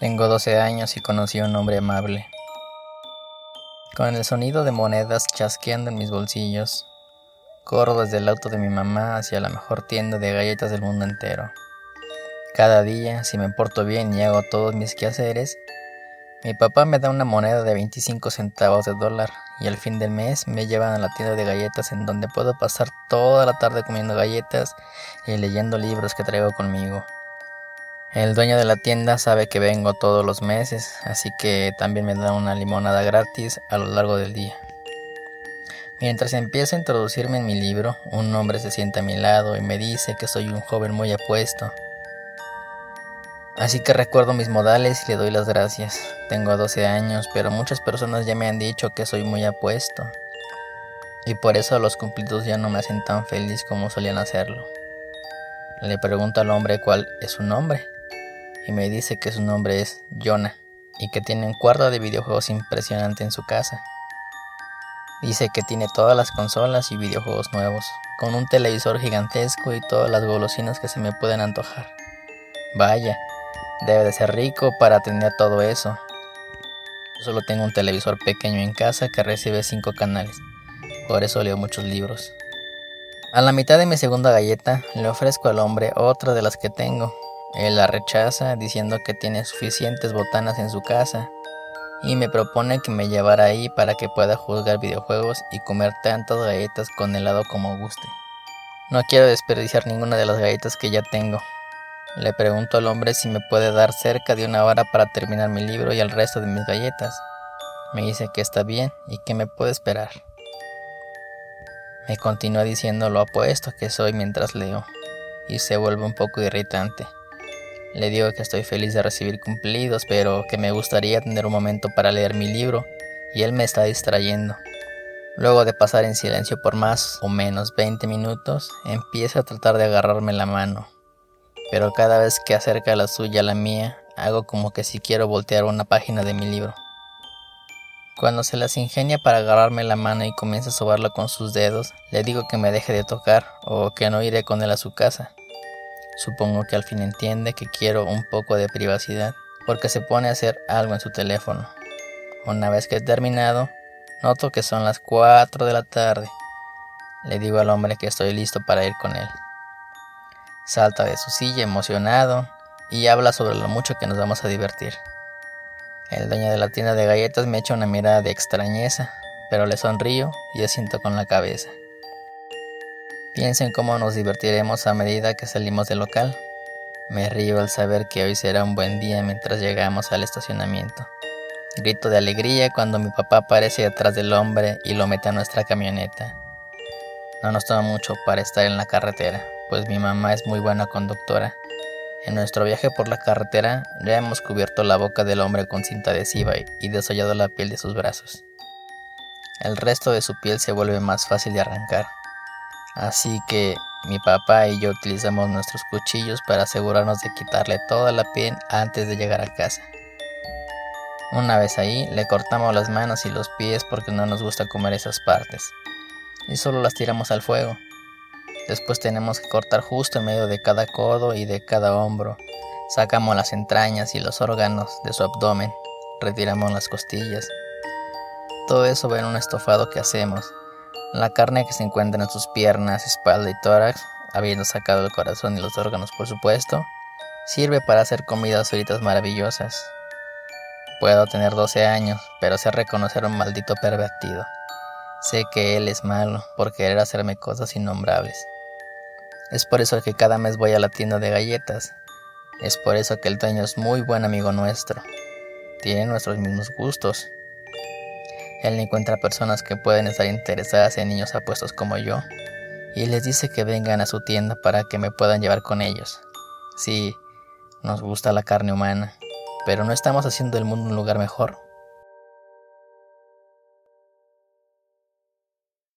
Tengo 12 años y conocí a un hombre amable. Con el sonido de monedas chasqueando en mis bolsillos, corro desde el auto de mi mamá hacia la mejor tienda de galletas del mundo entero. Cada día, si me porto bien y hago todos mis quehaceres, mi papá me da una moneda de 25 centavos de dólar y al fin del mes me llevan a la tienda de galletas en donde puedo pasar toda la tarde comiendo galletas y leyendo libros que traigo conmigo. El dueño de la tienda sabe que vengo todos los meses, así que también me da una limonada gratis a lo largo del día. Mientras empiezo a introducirme en mi libro, un hombre se sienta a mi lado y me dice que soy un joven muy apuesto. Así que recuerdo mis modales y le doy las gracias. Tengo 12 años, pero muchas personas ya me han dicho que soy muy apuesto. Y por eso los cumplidos ya no me hacen tan feliz como solían hacerlo. Le pregunto al hombre cuál es su nombre y me dice que su nombre es Jonah y que tiene un cuarto de videojuegos impresionante en su casa. Dice que tiene todas las consolas y videojuegos nuevos, con un televisor gigantesco y todas las golosinas que se me pueden antojar. Vaya, debe de ser rico para tener todo eso. Yo solo tengo un televisor pequeño en casa que recibe 5 canales, por eso leo muchos libros. A la mitad de mi segunda galleta le ofrezco al hombre otra de las que tengo, él la rechaza diciendo que tiene suficientes botanas en su casa y me propone que me llevara ahí para que pueda jugar videojuegos y comer tantas galletas con helado como guste. No quiero desperdiciar ninguna de las galletas que ya tengo. Le pregunto al hombre si me puede dar cerca de una hora para terminar mi libro y el resto de mis galletas. Me dice que está bien y que me puede esperar. Me continúa diciendo lo apuesto que soy mientras leo y se vuelve un poco irritante. Le digo que estoy feliz de recibir cumplidos, pero que me gustaría tener un momento para leer mi libro, y él me está distrayendo. Luego de pasar en silencio por más o menos 20 minutos, empieza a tratar de agarrarme la mano. Pero cada vez que acerca la suya a la mía, hago como que si quiero voltear una página de mi libro. Cuando se las ingenia para agarrarme la mano y comienza a sobarla con sus dedos, le digo que me deje de tocar o que no iré con él a su casa. Supongo que al fin entiende que quiero un poco de privacidad, porque se pone a hacer algo en su teléfono. Una vez que he terminado, noto que son las 4 de la tarde. Le digo al hombre que estoy listo para ir con él. Salta de su silla emocionado y habla sobre lo mucho que nos vamos a divertir. El dueño de la tienda de galletas me echa una mirada de extrañeza, pero le sonrío y asiento con la cabeza. Pienso en cómo nos divertiremos a medida que salimos del local. Me río al saber que hoy será un buen día mientras llegamos al estacionamiento. Grito de alegría cuando mi papá aparece detrás del hombre y lo mete a nuestra camioneta. No nos toma mucho para estar en la carretera, pues mi mamá es muy buena conductora. En nuestro viaje por la carretera ya hemos cubierto la boca del hombre con cinta adhesiva y desollado la piel de sus brazos. El resto de su piel se vuelve más fácil de arrancar. Así que mi papá y yo utilizamos nuestros cuchillos para asegurarnos de quitarle toda la piel antes de llegar a casa. Una vez ahí, le cortamos las manos y los pies porque no nos gusta comer esas partes. Y solo las tiramos al fuego. Después tenemos que cortar justo en medio de cada codo y de cada hombro. Sacamos las entrañas y los órganos de su abdomen. Retiramos las costillas. Todo eso va en un estofado que hacemos la carne que se encuentra en sus piernas, espalda y tórax, habiendo sacado el corazón y los órganos por supuesto, sirve para hacer comidas fritas maravillosas. Puedo tener 12 años, pero sé reconocer un maldito pervertido. Sé que él es malo por querer hacerme cosas innombrables. Es por eso que cada mes voy a la tienda de galletas. Es por eso que el dueño es muy buen amigo nuestro. Tiene nuestros mismos gustos él encuentra personas que pueden estar interesadas en niños apuestos como yo y les dice que vengan a su tienda para que me puedan llevar con ellos. Sí, nos gusta la carne humana, pero no estamos haciendo el mundo un lugar mejor.